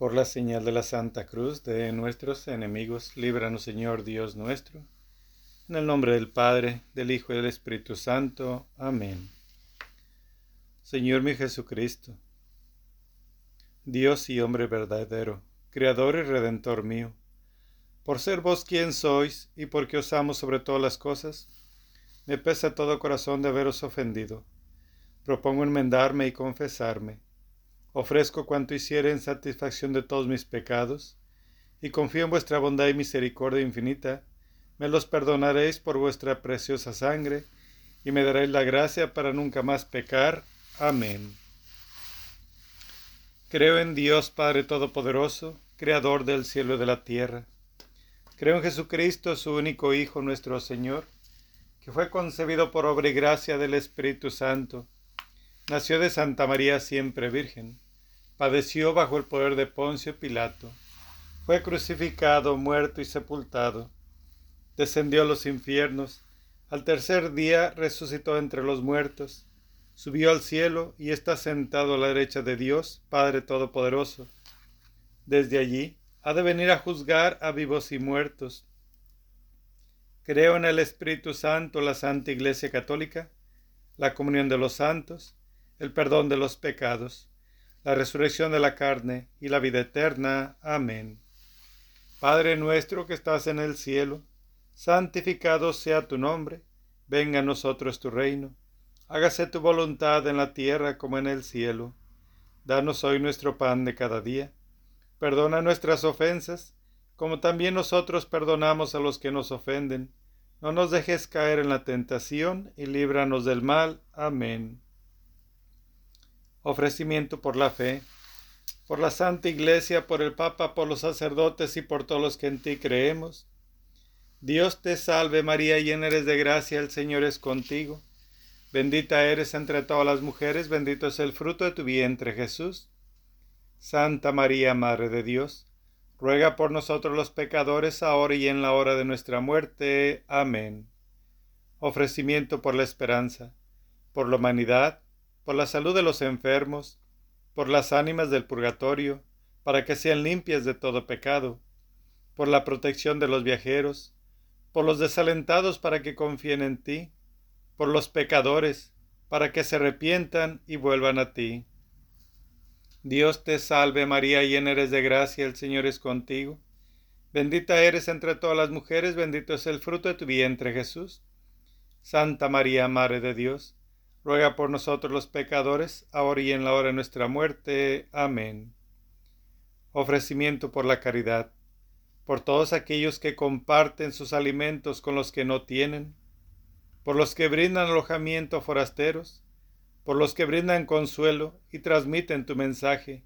Por la señal de la Santa Cruz de nuestros enemigos, líbranos Señor Dios nuestro. En el nombre del Padre, del Hijo y del Espíritu Santo. Amén. Señor mi Jesucristo, Dios y hombre verdadero, Creador y Redentor mío, por ser vos quien sois y porque os amo sobre todas las cosas, me pesa todo corazón de haberos ofendido. Propongo enmendarme y confesarme Ofrezco cuanto hiciere en satisfacción de todos mis pecados, y confío en vuestra bondad y misericordia infinita, me los perdonaréis por vuestra preciosa sangre, y me daréis la gracia para nunca más pecar. Amén. Creo en Dios Padre Todopoderoso, Creador del cielo y de la tierra. Creo en Jesucristo, su único Hijo, nuestro Señor, que fue concebido por obra y gracia del Espíritu Santo Nació de Santa María siempre Virgen. Padeció bajo el poder de Poncio Pilato. Fue crucificado, muerto y sepultado. Descendió a los infiernos. Al tercer día resucitó entre los muertos. Subió al cielo y está sentado a la derecha de Dios, Padre Todopoderoso. Desde allí ha de venir a juzgar a vivos y muertos. Creo en el Espíritu Santo, la Santa Iglesia Católica, la comunión de los santos, el perdón de los pecados, la resurrección de la carne y la vida eterna. Amén. Padre nuestro que estás en el cielo, santificado sea tu nombre, venga a nosotros tu reino, hágase tu voluntad en la tierra como en el cielo. Danos hoy nuestro pan de cada día. Perdona nuestras ofensas, como también nosotros perdonamos a los que nos ofenden. No nos dejes caer en la tentación y líbranos del mal. Amén ofrecimiento por la fe, por la Santa Iglesia, por el Papa, por los sacerdotes y por todos los que en ti creemos. Dios te salve María, llena eres de gracia, el Señor es contigo. Bendita eres entre todas las mujeres, bendito es el fruto de tu vientre Jesús. Santa María, Madre de Dios, ruega por nosotros los pecadores, ahora y en la hora de nuestra muerte. Amén. Ofrecimiento por la esperanza, por la humanidad, por la salud de los enfermos, por las ánimas del purgatorio, para que sean limpias de todo pecado, por la protección de los viajeros, por los desalentados para que confíen en ti, por los pecadores, para que se arrepientan y vuelvan a ti. Dios te salve María, llena eres de gracia, el Señor es contigo. Bendita eres entre todas las mujeres, bendito es el fruto de tu vientre Jesús. Santa María, Madre de Dios, ruega por nosotros los pecadores, ahora y en la hora de nuestra muerte. Amén. Ofrecimiento por la caridad, por todos aquellos que comparten sus alimentos con los que no tienen, por los que brindan alojamiento a forasteros, por los que brindan consuelo y transmiten tu mensaje,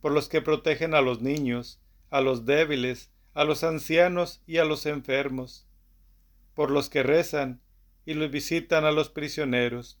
por los que protegen a los niños, a los débiles, a los ancianos y a los enfermos, por los que rezan y los visitan a los prisioneros,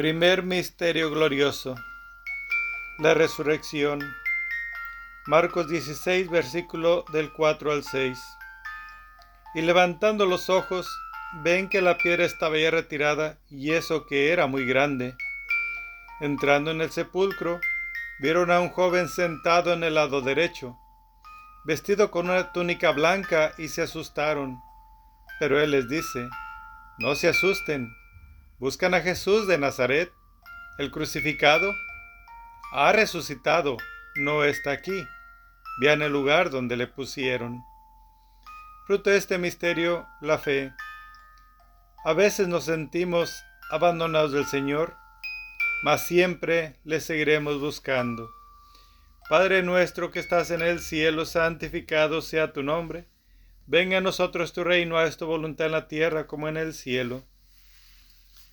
Primer misterio glorioso. La resurrección. Marcos 16, versículo del 4 al 6. Y levantando los ojos, ven que la piedra estaba ya retirada, y eso que era muy grande. Entrando en el sepulcro, vieron a un joven sentado en el lado derecho, vestido con una túnica blanca, y se asustaron. Pero él les dice, no se asusten Buscan a Jesús de Nazaret, el crucificado. Ha resucitado, no está aquí. Vean el lugar donde le pusieron. Fruto de este misterio, la fe. A veces nos sentimos abandonados del Señor, mas siempre le seguiremos buscando. Padre nuestro que estás en el cielo, santificado sea tu nombre. Venga a nosotros tu reino, a tu voluntad en la tierra como en el cielo.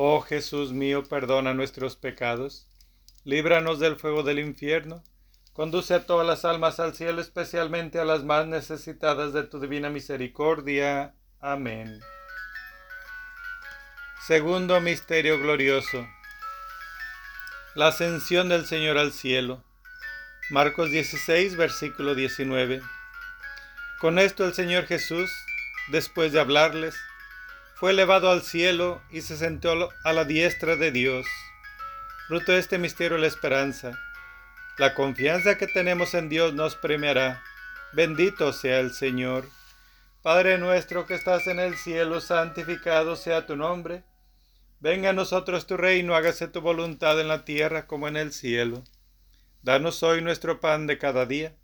Oh Jesús mío, perdona nuestros pecados, líbranos del fuego del infierno, conduce a todas las almas al cielo, especialmente a las más necesitadas de tu divina misericordia. Amén. Segundo Misterio Glorioso. La ascensión del Señor al cielo. Marcos 16, versículo 19. Con esto el Señor Jesús después de hablarles, fue elevado al cielo y se sentó a la diestra de Dios. Fruto de este misterio la esperanza. La confianza que tenemos en Dios nos premiará. Bendito sea el Señor. Padre nuestro que estás en el cielo, santificado sea tu nombre. Venga a nosotros tu reino, hágase tu voluntad en la tierra como en el cielo. Danos hoy nuestro pan de cada día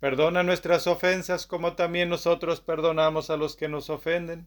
Perdona nuestras ofensas como también nosotros perdonamos a los que nos ofenden.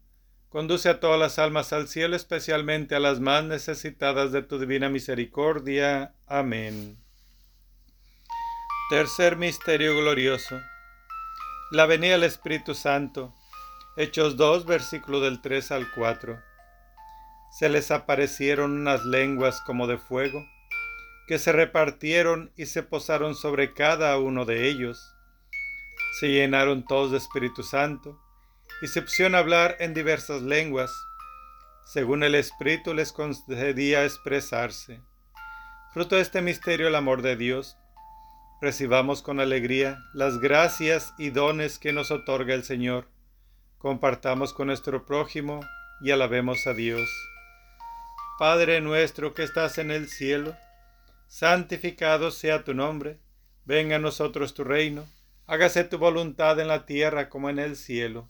conduce a todas las almas al cielo, especialmente a las más necesitadas de tu divina misericordia. Amén. Tercer misterio glorioso. La venida del Espíritu Santo. Hechos 2, versículo del 3 al 4. Se les aparecieron unas lenguas como de fuego que se repartieron y se posaron sobre cada uno de ellos. Se llenaron todos de Espíritu Santo y se pusieron hablar en diversas lenguas, según el Espíritu les concedía expresarse. Fruto de este misterio el amor de Dios. Recibamos con alegría las gracias y dones que nos otorga el Señor. Compartamos con nuestro prójimo y alabemos a Dios. Padre nuestro que estás en el cielo, santificado sea tu nombre, venga a nosotros tu reino, hágase tu voluntad en la tierra como en el cielo.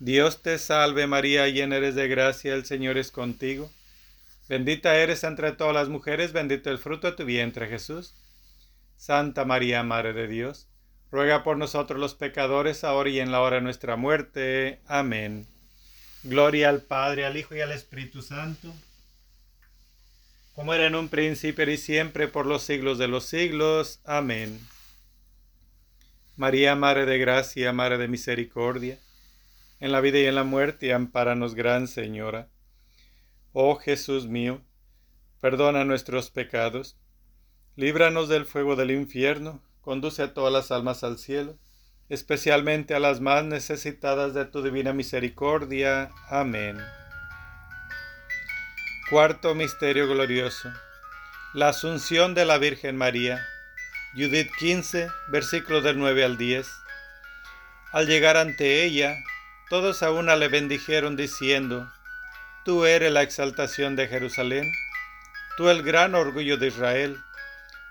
Dios te salve María, llena eres de gracia, el Señor es contigo. Bendita eres entre todas las mujeres, bendito el fruto de tu vientre Jesús. Santa María, Madre de Dios, ruega por nosotros los pecadores, ahora y en la hora de nuestra muerte. Amén. Gloria al Padre, al Hijo y al Espíritu Santo, como era en un príncipe y siempre, por los siglos de los siglos. Amén. María, Madre de Gracia, Madre de Misericordia, en la vida y en la muerte, ampáranos, Gran Señora. Oh Jesús mío, perdona nuestros pecados, líbranos del fuego del infierno, conduce a todas las almas al cielo, especialmente a las más necesitadas de tu divina misericordia. Amén. Cuarto Misterio Glorioso. La Asunción de la Virgen María. Judith 15, versículos del 9 al 10. Al llegar ante ella, todos a una le bendijeron diciendo, Tú eres la exaltación de Jerusalén, tú el gran orgullo de Israel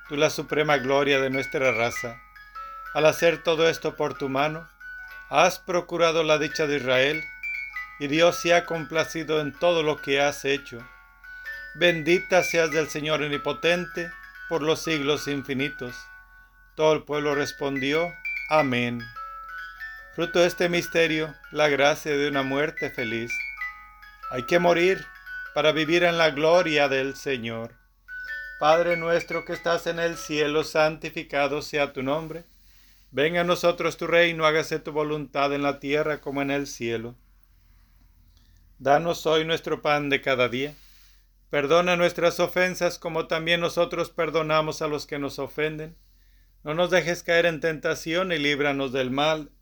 tú la suprema gloria de nuestra raza. Al hacer todo esto por tu mano, has procurado la dicha de Israel, y Dios se ha complacido en todo lo que has hecho. Bendita seas del Señor omnipotente por los siglos infinitos. Todo el pueblo respondió, Amén. Fruto de este misterio, la gracia de una muerte feliz. Hay que morir para vivir en la gloria del Señor. Padre nuestro que estás en el cielo, santificado sea tu nombre. Venga a nosotros tu reino, hágase tu voluntad en la tierra como en el cielo. Danos hoy nuestro pan de cada día. Perdona nuestras ofensas como también nosotros perdonamos a los que nos ofenden. No nos dejes caer en tentación y líbranos del mal.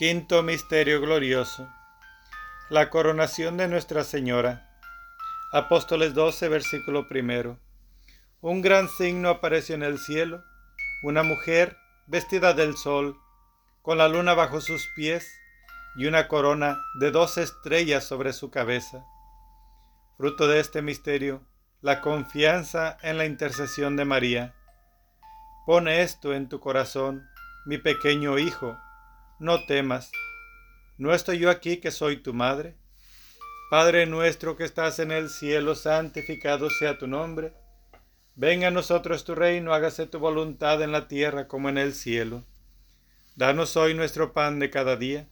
Quinto Misterio Glorioso. La coronación de Nuestra Señora. Apóstoles 12, versículo primero. Un gran signo apareció en el cielo, una mujer vestida del sol, con la luna bajo sus pies y una corona de dos estrellas sobre su cabeza. Fruto de este misterio, la confianza en la intercesión de María. Pone esto en tu corazón, mi pequeño hijo, no temas. ¿No estoy yo aquí que soy tu madre? Padre nuestro que estás en el cielo, santificado sea tu nombre. Venga a nosotros tu reino, hágase tu voluntad en la tierra como en el cielo. Danos hoy nuestro pan de cada día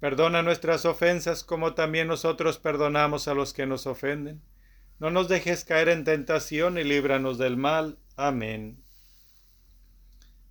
Perdona nuestras ofensas como también nosotros perdonamos a los que nos ofenden. No nos dejes caer en tentación y líbranos del mal. Amén.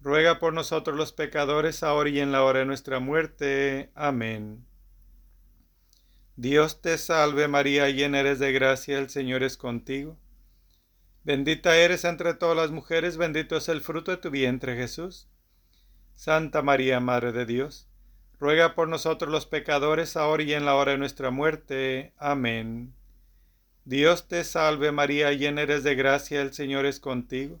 ruega por nosotros los pecadores, ahora y en la hora de nuestra muerte. Amén. Dios te salve María, llena eres de gracia, el Señor es contigo. Bendita eres entre todas las mujeres, bendito es el fruto de tu vientre Jesús. Santa María, Madre de Dios, ruega por nosotros los pecadores, ahora y en la hora de nuestra muerte. Amén. Dios te salve María, llena eres de gracia, el Señor es contigo.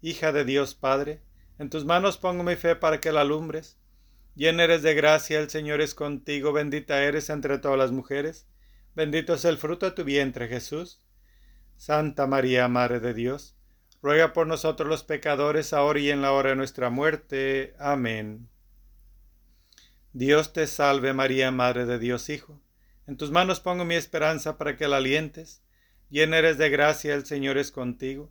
hija de Dios Padre, en tus manos pongo mi fe para que la alumbres. Llena eres de gracia, el Señor es contigo, bendita eres entre todas las mujeres, bendito es el fruto de tu vientre Jesús. Santa María, Madre de Dios, ruega por nosotros los pecadores, ahora y en la hora de nuestra muerte. Amén. Dios te salve María, Madre de Dios Hijo, en tus manos pongo mi esperanza para que la alientes llena eres de gracia, el Señor es contigo.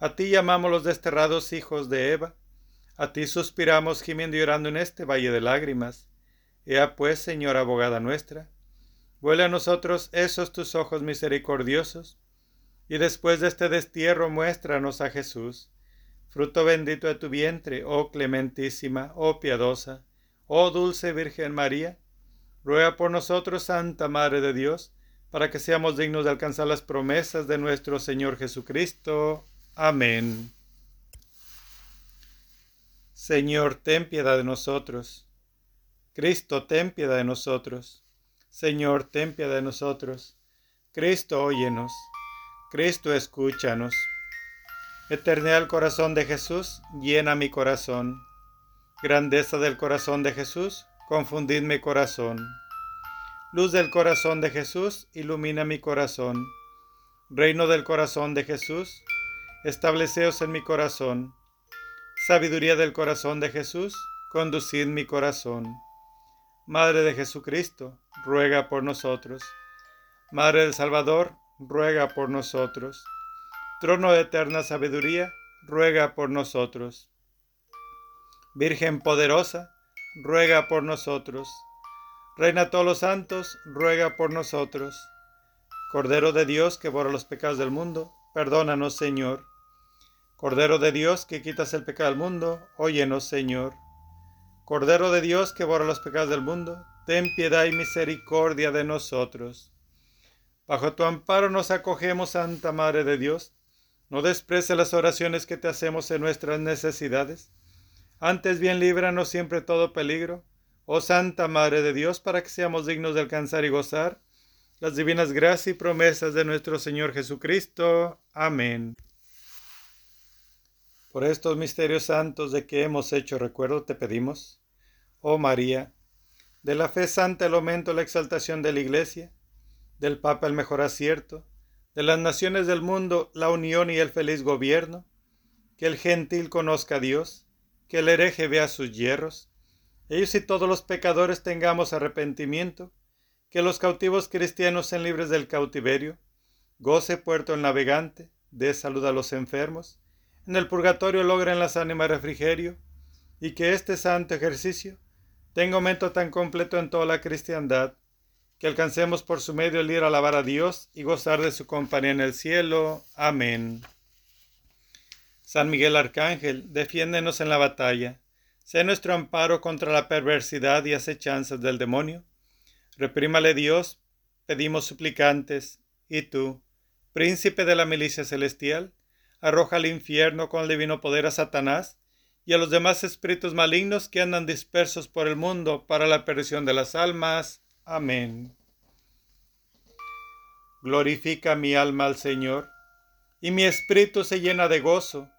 A ti llamamos los desterrados hijos de Eva. A ti suspiramos gimiendo y llorando en este valle de lágrimas. Ea pues, Señora abogada nuestra, vuelve a nosotros esos tus ojos misericordiosos, y después de este destierro muéstranos a Jesús, fruto bendito de tu vientre, oh clementísima, oh piadosa, oh dulce Virgen María, ruega por nosotros, Santa Madre de Dios, para que seamos dignos de alcanzar las promesas de nuestro Señor Jesucristo. Amén. Señor, ten piedad de nosotros. Cristo, ten piedad de nosotros. Señor, ten piedad de nosotros. Cristo, óyenos. Cristo, escúchanos. Eternidad del corazón de Jesús, llena mi corazón. Grandeza del corazón de Jesús, confundid mi corazón. Luz del corazón de Jesús, ilumina mi corazón. Reino del corazón de Jesús, estableceos en mi corazón. Sabiduría del corazón de Jesús, conducid mi corazón. Madre de Jesucristo, ruega por nosotros. Madre del Salvador, ruega por nosotros. Trono de eterna sabiduría, ruega por nosotros. Virgen poderosa, ruega por nosotros. Reina todos los santos, ruega por nosotros. Cordero de Dios que borra los pecados del mundo, perdónanos, Señor. Cordero de Dios que quitas el pecado del mundo, óyenos, Señor. Cordero de Dios que borra los pecados del mundo, ten piedad y misericordia de nosotros. Bajo tu amparo nos acogemos, Santa Madre de Dios. No desprece las oraciones que te hacemos en nuestras necesidades. Antes bien líbranos siempre todo peligro oh Santa Madre de Dios, para que seamos dignos de alcanzar y gozar las divinas gracias y promesas de nuestro Señor Jesucristo. Amén. Por estos misterios santos de que hemos hecho recuerdo, te pedimos, oh María, de la fe santa el aumento, la exaltación de la Iglesia, del Papa el mejor acierto, de las naciones del mundo la unión y el feliz gobierno, que el gentil conozca a Dios, que el hereje vea sus hierros, ellos y todos los pecadores tengamos arrepentimiento, que los cautivos cristianos sean libres del cautiverio, goce puerto el navegante, dé salud a los enfermos, en el purgatorio logren las ánimas refrigerio y que este santo ejercicio tenga aumento tan completo en toda la cristiandad que alcancemos por su medio el ir a alabar a Dios y gozar de su compañía en el cielo. Amén. San Miguel Arcángel, defiéndenos en la batalla. Sé nuestro amparo contra la perversidad y acechanzas del demonio. Reprímale Dios, pedimos suplicantes, y tú, príncipe de la milicia celestial, arroja al infierno con el divino poder a Satanás y a los demás espíritus malignos que andan dispersos por el mundo para la perdición de las almas. Amén. Glorifica mi alma al Señor, y mi espíritu se llena de gozo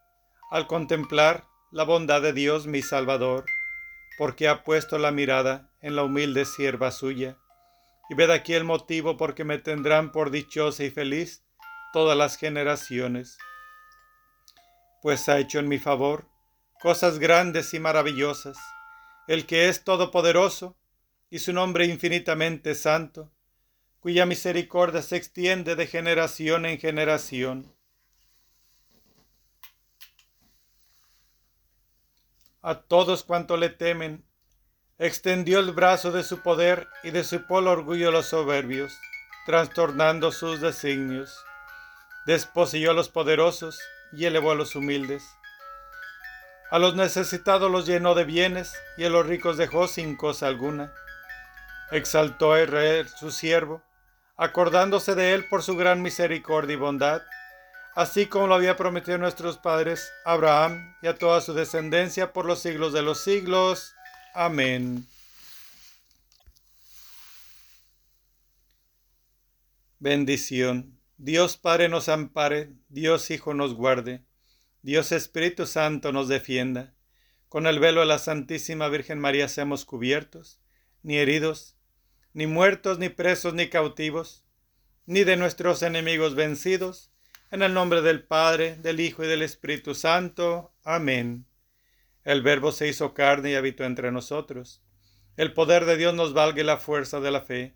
al contemplar la bondad de Dios mi Salvador, porque ha puesto la mirada en la humilde sierva suya. Y ved aquí el motivo por que me tendrán por dichosa y feliz todas las generaciones, pues ha hecho en mi favor cosas grandes y maravillosas, el que es todopoderoso y su nombre infinitamente santo, cuya misericordia se extiende de generación en generación. A todos cuantos le temen, extendió el brazo de su poder y de su polo orgullo a los soberbios, trastornando sus designios. Desposeyó a los poderosos y elevó a los humildes. A los necesitados los llenó de bienes y a los ricos dejó sin cosa alguna. Exaltó a Israel su siervo, acordándose de él por su gran misericordia y bondad, así como lo había prometido a nuestros padres Abraham y a toda su descendencia por los siglos de los siglos. Amén. Bendición. Dios Padre nos ampare, Dios Hijo nos guarde, Dios Espíritu Santo nos defienda. Con el velo de la Santísima Virgen María seamos cubiertos, ni heridos, ni muertos, ni presos, ni cautivos, ni de nuestros enemigos vencidos, en el nombre del Padre, del Hijo y del Espíritu Santo. Amén. El Verbo se hizo carne y habitó entre nosotros. El poder de Dios nos valga la fuerza de la fe,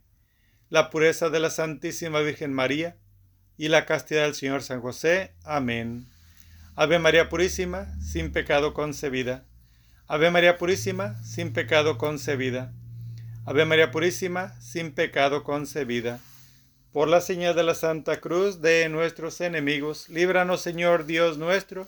la pureza de la Santísima Virgen María y la castidad del Señor San José. Amén. Ave María Purísima, sin pecado concebida. Ave María Purísima, sin pecado concebida. Ave María Purísima, sin pecado concebida. Por la señal de la Santa Cruz de nuestros enemigos, líbranos Señor Dios nuestro,